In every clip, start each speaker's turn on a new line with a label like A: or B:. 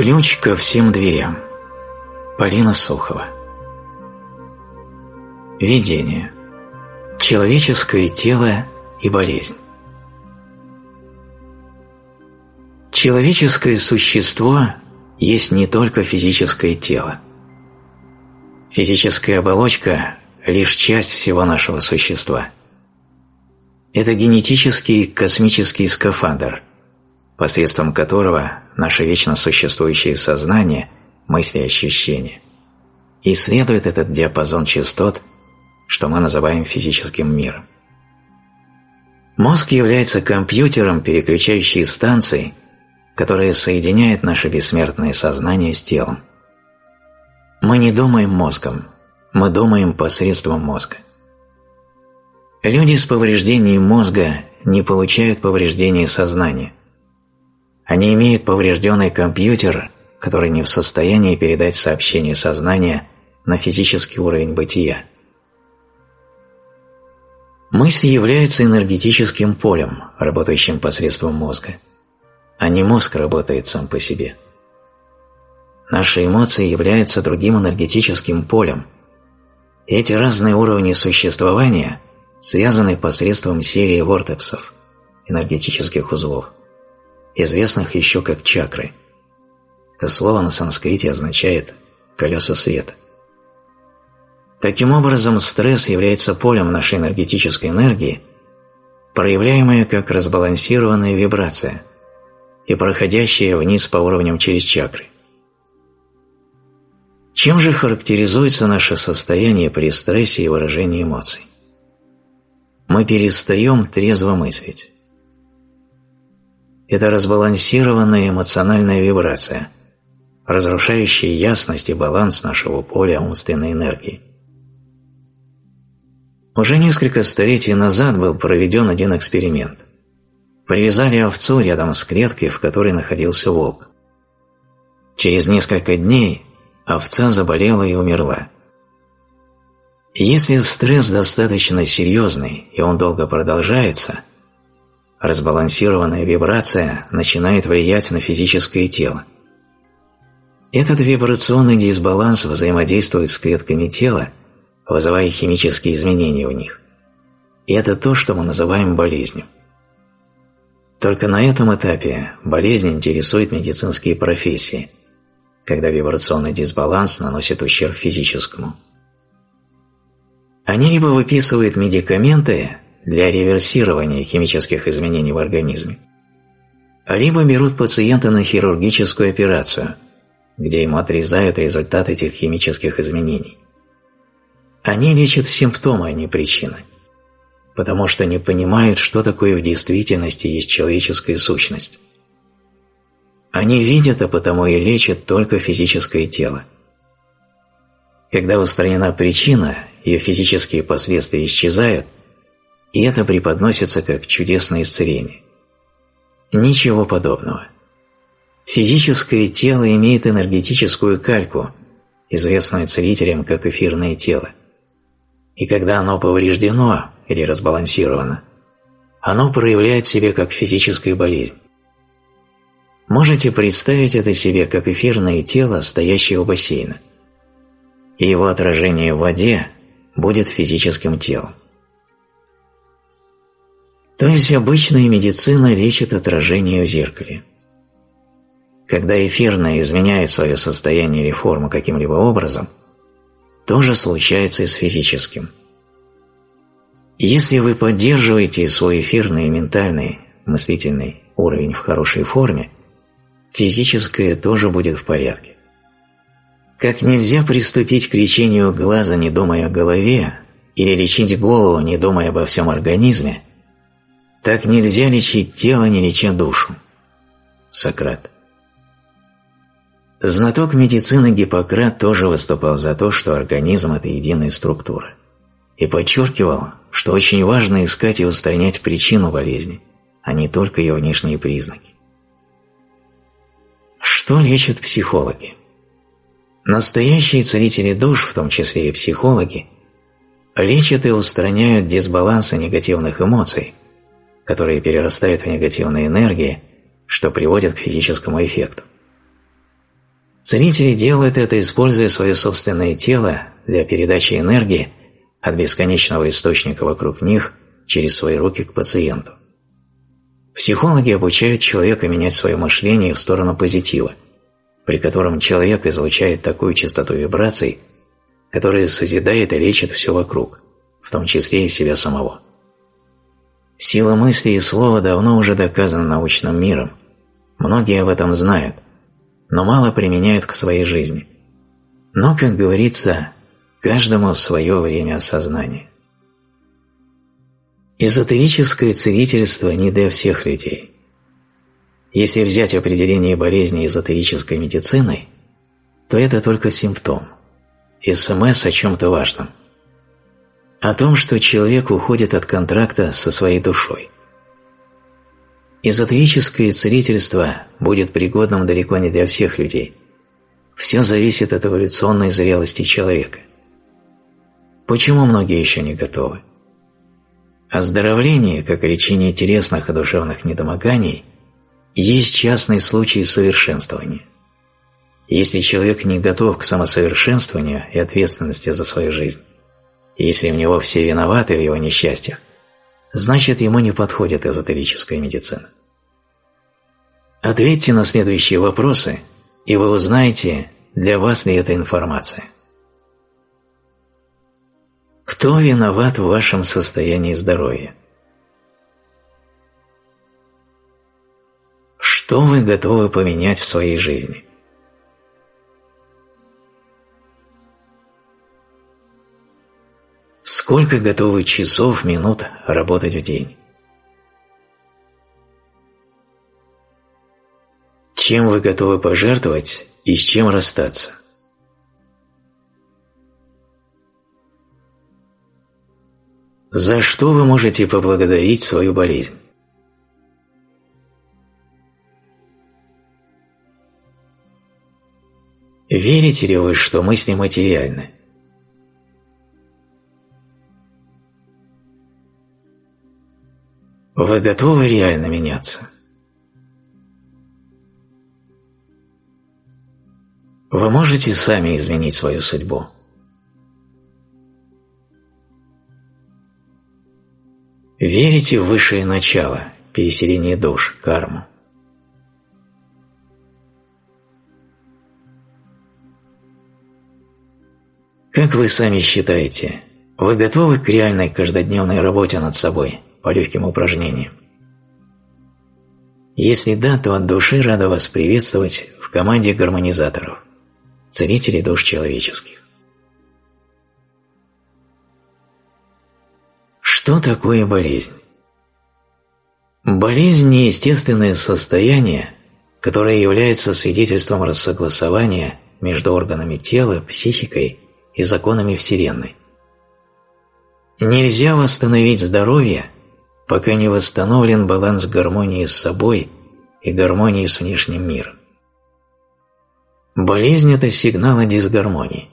A: Ключ ко всем дверям. Полина Сухова. Видение. Человеческое тело и болезнь. Человеческое существо есть не только физическое тело. Физическая оболочка – лишь часть всего нашего существа. Это генетический космический скафандр, посредством которого наше вечно существующее сознание, мысли и ощущения исследует этот диапазон частот, что мы называем физическим миром. Мозг является компьютером, переключающей станцией, которая соединяет наше бессмертное сознание с телом. Мы не думаем мозгом, мы думаем посредством мозга. Люди с повреждением мозга не получают повреждения сознания. Они имеют поврежденный компьютер, который не в состоянии передать сообщение сознания на физический уровень бытия. Мысль является энергетическим полем, работающим посредством мозга, а не мозг работает сам по себе. Наши эмоции являются другим энергетическим полем. Эти разные уровни существования связаны посредством серии вортексов, энергетических узлов, известных еще как чакры. Это слово на санскрите означает «колеса света». Таким образом, стресс является полем нашей энергетической энергии, проявляемая как разбалансированная вибрация и проходящая вниз по уровням через чакры. Чем же характеризуется наше состояние при стрессе и выражении эмоций? Мы перестаем трезво мыслить. Это разбалансированная эмоциональная вибрация, разрушающая ясность и баланс нашего поля умственной энергии. Уже несколько столетий назад был проведен один эксперимент. Привязали овцу рядом с клеткой, в которой находился волк. Через несколько дней овца заболела и умерла. Если стресс достаточно серьезный и он долго продолжается, разбалансированная вибрация начинает влиять на физическое тело. Этот вибрационный дисбаланс взаимодействует с клетками тела вызывая химические изменения в них. И это то, что мы называем болезнью. Только на этом этапе болезнь интересует медицинские профессии, когда вибрационный дисбаланс наносит ущерб физическому. Они либо выписывают медикаменты для реверсирования химических изменений в организме, либо берут пациента на хирургическую операцию, где ему отрезают результат этих химических изменений. Они лечат симптомы, а не причины, потому что не понимают, что такое в действительности есть человеческая сущность. Они видят, а потому и лечат только физическое тело. Когда устранена причина, ее физические последствия исчезают, и это преподносится как чудесное исцеление. Ничего подобного. Физическое тело имеет энергетическую кальку, известную целителям как эфирное тело и когда оно повреждено или разбалансировано, оно проявляет себя как физическая болезнь. Можете представить это себе как эфирное тело, стоящее у бассейна, и его отражение в воде будет физическим телом. То есть обычная медицина лечит отражение в зеркале. Когда эфирное изменяет свое состояние или форму каким-либо образом – то же случается и с физическим. Если вы поддерживаете свой эфирный, ментальный, мыслительный уровень в хорошей форме, физическое тоже будет в порядке. Как нельзя приступить к лечению глаза, не думая о голове, или лечить голову, не думая обо всем организме, так нельзя лечить тело, не леча душу. Сократ. Знаток медицины Гиппократ тоже выступал за то, что организм – это единая структура, и подчеркивал, что очень важно искать и устранять причину болезни, а не только ее внешние признаки. Что лечат психологи? Настоящие целители душ, в том числе и психологи, лечат и устраняют дисбалансы негативных эмоций, которые перерастают в негативные энергии, что приводит к физическому эффекту. Целители делают это, используя свое собственное тело для передачи энергии от бесконечного источника вокруг них через свои руки к пациенту. Психологи обучают человека менять свое мышление в сторону позитива, при котором человек излучает такую частоту вибраций, которая созидает и лечит все вокруг, в том числе и себя самого. Сила мысли и слова давно уже доказана научным миром, многие об этом знают, но мало применяют к своей жизни. Но, как говорится, каждому свое время осознания. Эзотерическое целительство не для всех людей. Если взять определение болезни эзотерической медициной, то это только симптом, СМС о чем-то важном. О том, что человек уходит от контракта со своей душой. Эзотерическое целительство будет пригодным далеко не для всех людей. Все зависит от эволюционной зрелости человека. Почему многие еще не готовы? Оздоровление, как лечение телесных и душевных недомоганий, есть частный случай совершенствования. Если человек не готов к самосовершенствованию и ответственности за свою жизнь, если в него все виноваты в его несчастьях, значит ему не подходит эзотерическая медицина. Ответьте на следующие вопросы, и вы узнаете, для вас ли эта информация. Кто виноват в вашем состоянии здоровья? Что вы готовы поменять в своей жизни? Сколько готовы часов, минут работать в день? Чем вы готовы пожертвовать и с чем расстаться? За что вы можете поблагодарить свою болезнь? Верите ли вы, что мысли материальны? Вы готовы реально меняться? Вы можете сами изменить свою судьбу? Верите в высшее начало, переселение душ, карму? Как вы сами считаете, вы готовы к реальной каждодневной работе над собой, по легким упражнениям? Если да, то от души рада вас приветствовать в команде гармонизаторов, целителей душ человеческих. Что такое болезнь? Болезнь – неестественное состояние, которое является свидетельством рассогласования между органами тела, психикой и законами Вселенной. Нельзя восстановить здоровье, пока не восстановлен баланс гармонии с собой и гармонии с внешним миром. Болезнь – это сигнал о дисгармонии.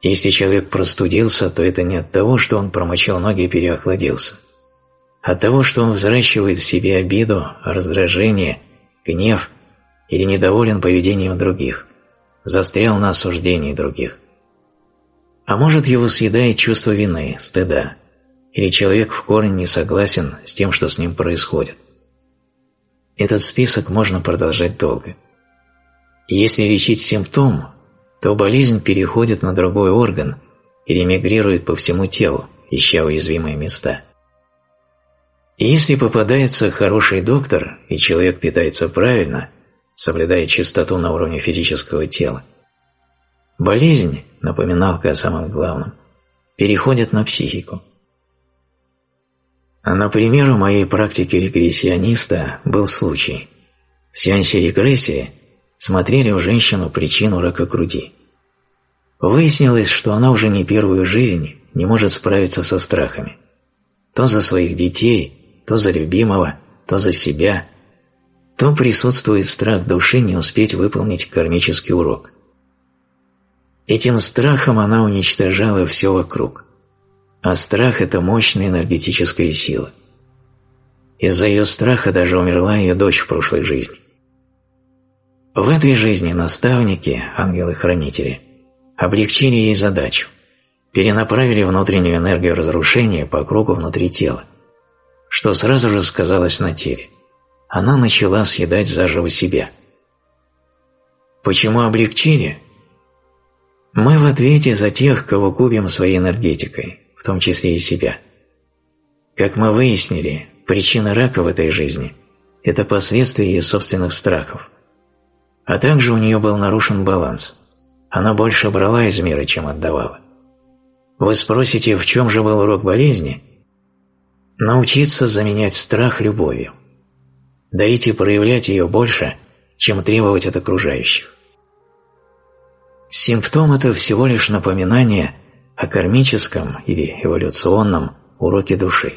A: Если человек простудился, то это не от того, что он промочил ноги и переохладился. А от того, что он взращивает в себе обиду, раздражение, гнев или недоволен поведением других, застрял на осуждении других. А может его съедает чувство вины, стыда, или человек в корне не согласен с тем, что с ним происходит. Этот список можно продолжать долго. Если лечить симптом, то болезнь переходит на другой орган или мигрирует по всему телу, ища уязвимые места. И если попадается хороший доктор, и человек питается правильно, соблюдая чистоту на уровне физического тела, болезнь, напоминалка о самом главном, переходит на психику. А, например, у моей практики регрессиониста был случай. В сеансе регрессии смотрели в женщину причину рака груди. Выяснилось, что она уже не первую жизнь не может справиться со страхами. То за своих детей, то за любимого, то за себя. То присутствует страх души не успеть выполнить кармический урок. Этим страхом она уничтожала все вокруг. А страх – это мощная энергетическая сила. Из-за ее страха даже умерла ее дочь в прошлой жизни. В этой жизни наставники, ангелы-хранители, облегчили ей задачу, перенаправили внутреннюю энергию разрушения по кругу внутри тела, что сразу же сказалось на теле. Она начала съедать заживо себя. Почему облегчили? Мы в ответе за тех, кого губим своей энергетикой, в том числе и себя. Как мы выяснили, причина рака в этой жизни – это последствия ее собственных страхов. А также у нее был нарушен баланс. Она больше брала из мира, чем отдавала. Вы спросите, в чем же был урок болезни? Научиться заменять страх любовью. Дарите проявлять ее больше, чем требовать от окружающих. Симптом – это всего лишь напоминание о кармическом или эволюционном уроке души.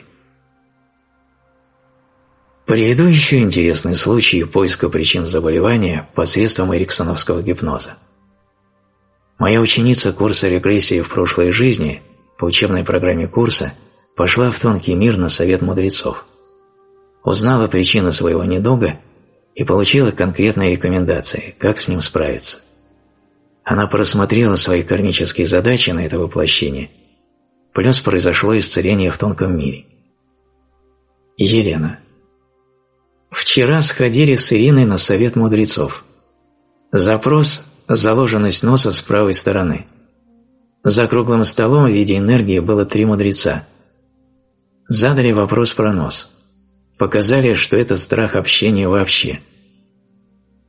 A: Приведу еще интересный случай поиска причин заболевания посредством эриксоновского гипноза. Моя ученица курса регрессии в прошлой жизни по учебной программе курса пошла в тонкий мир на совет мудрецов. Узнала причину своего недуга и получила конкретные рекомендации, как с ним справиться. Она просмотрела свои кармические задачи на это воплощение, плюс произошло исцеление в тонком мире. Елена. Вчера сходили с Ириной на совет мудрецов. Запрос – заложенность носа с правой стороны. За круглым столом в виде энергии было три мудреца. Задали вопрос про нос. Показали, что это страх общения вообще.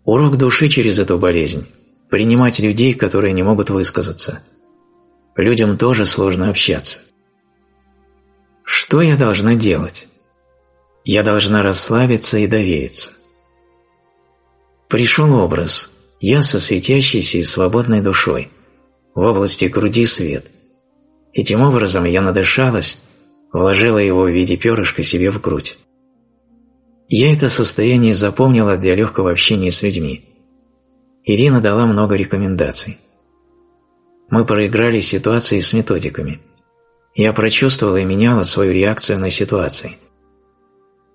A: Урок души через эту болезнь принимать людей, которые не могут высказаться. Людям тоже сложно общаться. Что я должна делать? Я должна расслабиться и довериться. Пришел образ «Я со светящейся и свободной душой, в области груди свет». Этим образом я надышалась, вложила его в виде перышка себе в грудь. Я это состояние запомнила для легкого общения с людьми. Ирина дала много рекомендаций. Мы проиграли ситуации с методиками. Я прочувствовала и меняла свою реакцию на ситуации.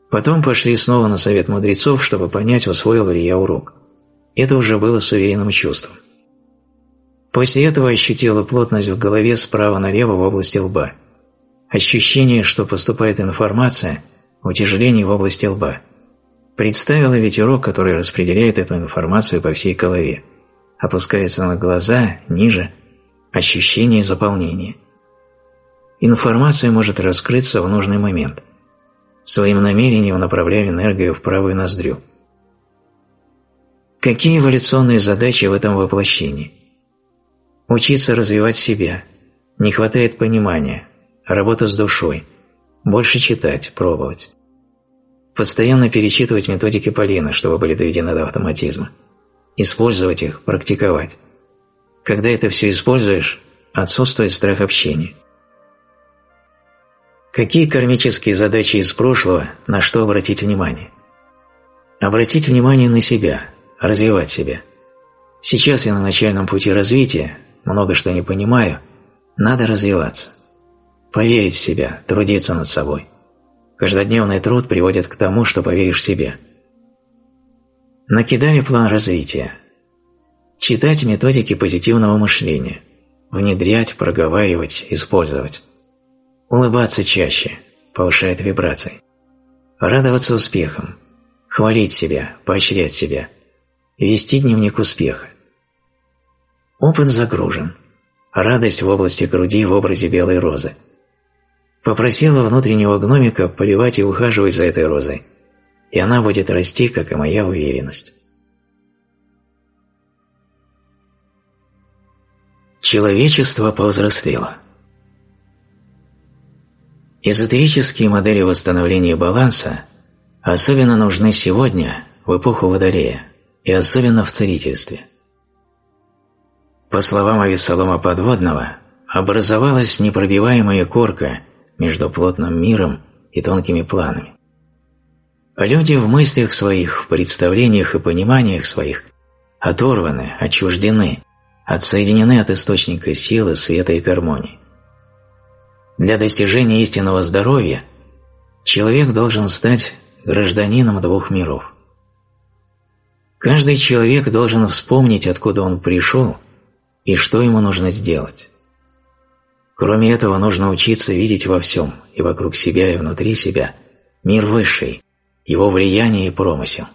A: Потом пошли снова на совет мудрецов, чтобы понять, усвоил ли я урок. Это уже было с уверенным чувством. После этого ощутила плотность в голове справа налево в области лба. Ощущение, что поступает информация, утяжеление в области лба. Представила ветерок, который распределяет эту информацию по всей голове. Опускается на глаза, ниже, ощущение заполнения. Информация может раскрыться в нужный момент. Своим намерением направляя энергию в правую ноздрю. Какие эволюционные задачи в этом воплощении? Учиться развивать себя. Не хватает понимания. Работа с душой. Больше читать, пробовать. Постоянно перечитывать методики Полина, чтобы были доведены до автоматизма. Использовать их, практиковать. Когда это все используешь, отсутствует страх общения. Какие кармические задачи из прошлого, на что обратить внимание? Обратить внимание на себя, развивать себя. Сейчас я на начальном пути развития, много что не понимаю, надо развиваться. Поверить в себя, трудиться над собой – Каждодневный труд приводит к тому, что поверишь в себя. Накидали план развития. Читать методики позитивного мышления. Внедрять, проговаривать, использовать. Улыбаться чаще, повышает вибрации. Радоваться успехам. Хвалить себя, поощрять себя. Вести дневник успеха. Опыт загружен. Радость в области груди в образе белой розы – Попросила внутреннего гномика поливать и ухаживать за этой розой, и она будет расти, как и моя уверенность. Человечество повзрослело. Эзотерические модели восстановления баланса особенно нужны сегодня, в эпоху Водолея, и особенно в целительстве. По словам Авессалома Подводного, образовалась непробиваемая корка между плотным миром и тонкими планами. Люди в мыслях своих, в представлениях и пониманиях своих оторваны, отчуждены, отсоединены от источника силы, света и гармонии. Для достижения истинного здоровья человек должен стать гражданином двух миров. Каждый человек должен вспомнить, откуда он пришел и что ему нужно сделать. Кроме этого, нужно учиться видеть во всем, и вокруг себя, и внутри себя, мир высший, его влияние и промысел.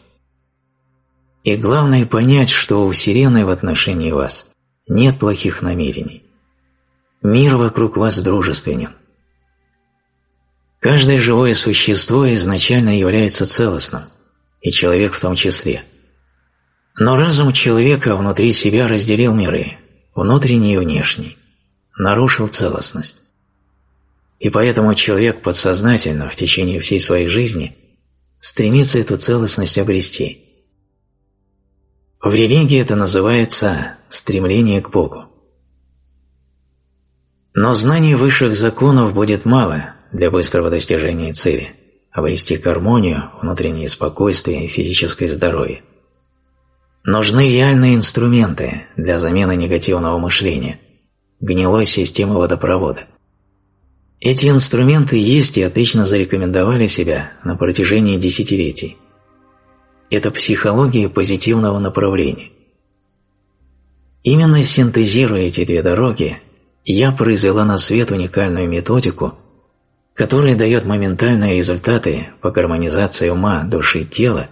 A: И главное понять, что у Вселенной в отношении вас нет плохих намерений. Мир вокруг вас дружественен. Каждое живое существо изначально является целостным, и человек в том числе. Но разум человека внутри себя разделил миры, внутренний и внешний нарушил целостность. И поэтому человек подсознательно в течение всей своей жизни стремится эту целостность обрести. В религии это называется стремление к Богу. Но знаний высших законов будет мало для быстрого достижения цели – обрести гармонию, внутреннее спокойствие и физическое здоровье. Нужны реальные инструменты для замены негативного мышления – гнилой системы водопровода. Эти инструменты есть и отлично зарекомендовали себя на протяжении десятилетий. Это психология позитивного направления. Именно синтезируя эти две дороги, я произвела на свет уникальную методику, которая дает моментальные результаты по гармонизации ума, души и тела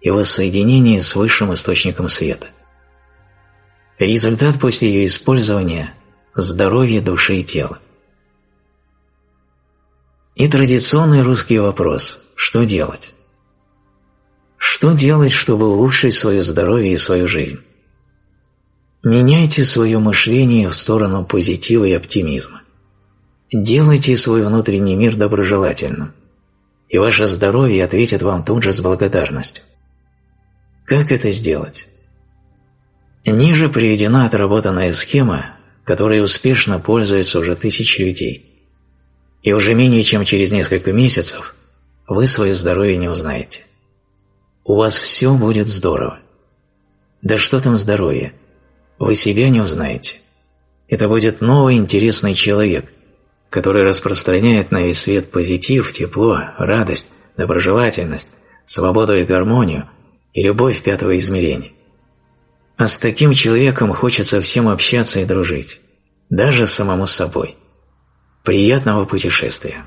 A: и воссоединении с высшим источником света. Результат после ее использования здоровье души и тела. И традиционный русский вопрос – что делать? Что делать, чтобы улучшить свое здоровье и свою жизнь? Меняйте свое мышление в сторону позитива и оптимизма. Делайте свой внутренний мир доброжелательным, и ваше здоровье ответит вам тут же с благодарностью. Как это сделать? Ниже приведена отработанная схема, которой успешно пользуются уже тысячи людей. И уже менее чем через несколько месяцев вы свое здоровье не узнаете. У вас все будет здорово. Да что там здоровье? Вы себя не узнаете. Это будет новый интересный человек, который распространяет на весь свет позитив, тепло, радость, доброжелательность, свободу и гармонию и любовь пятого измерения. А с таким человеком хочется всем общаться и дружить, даже самому собой. Приятного путешествия!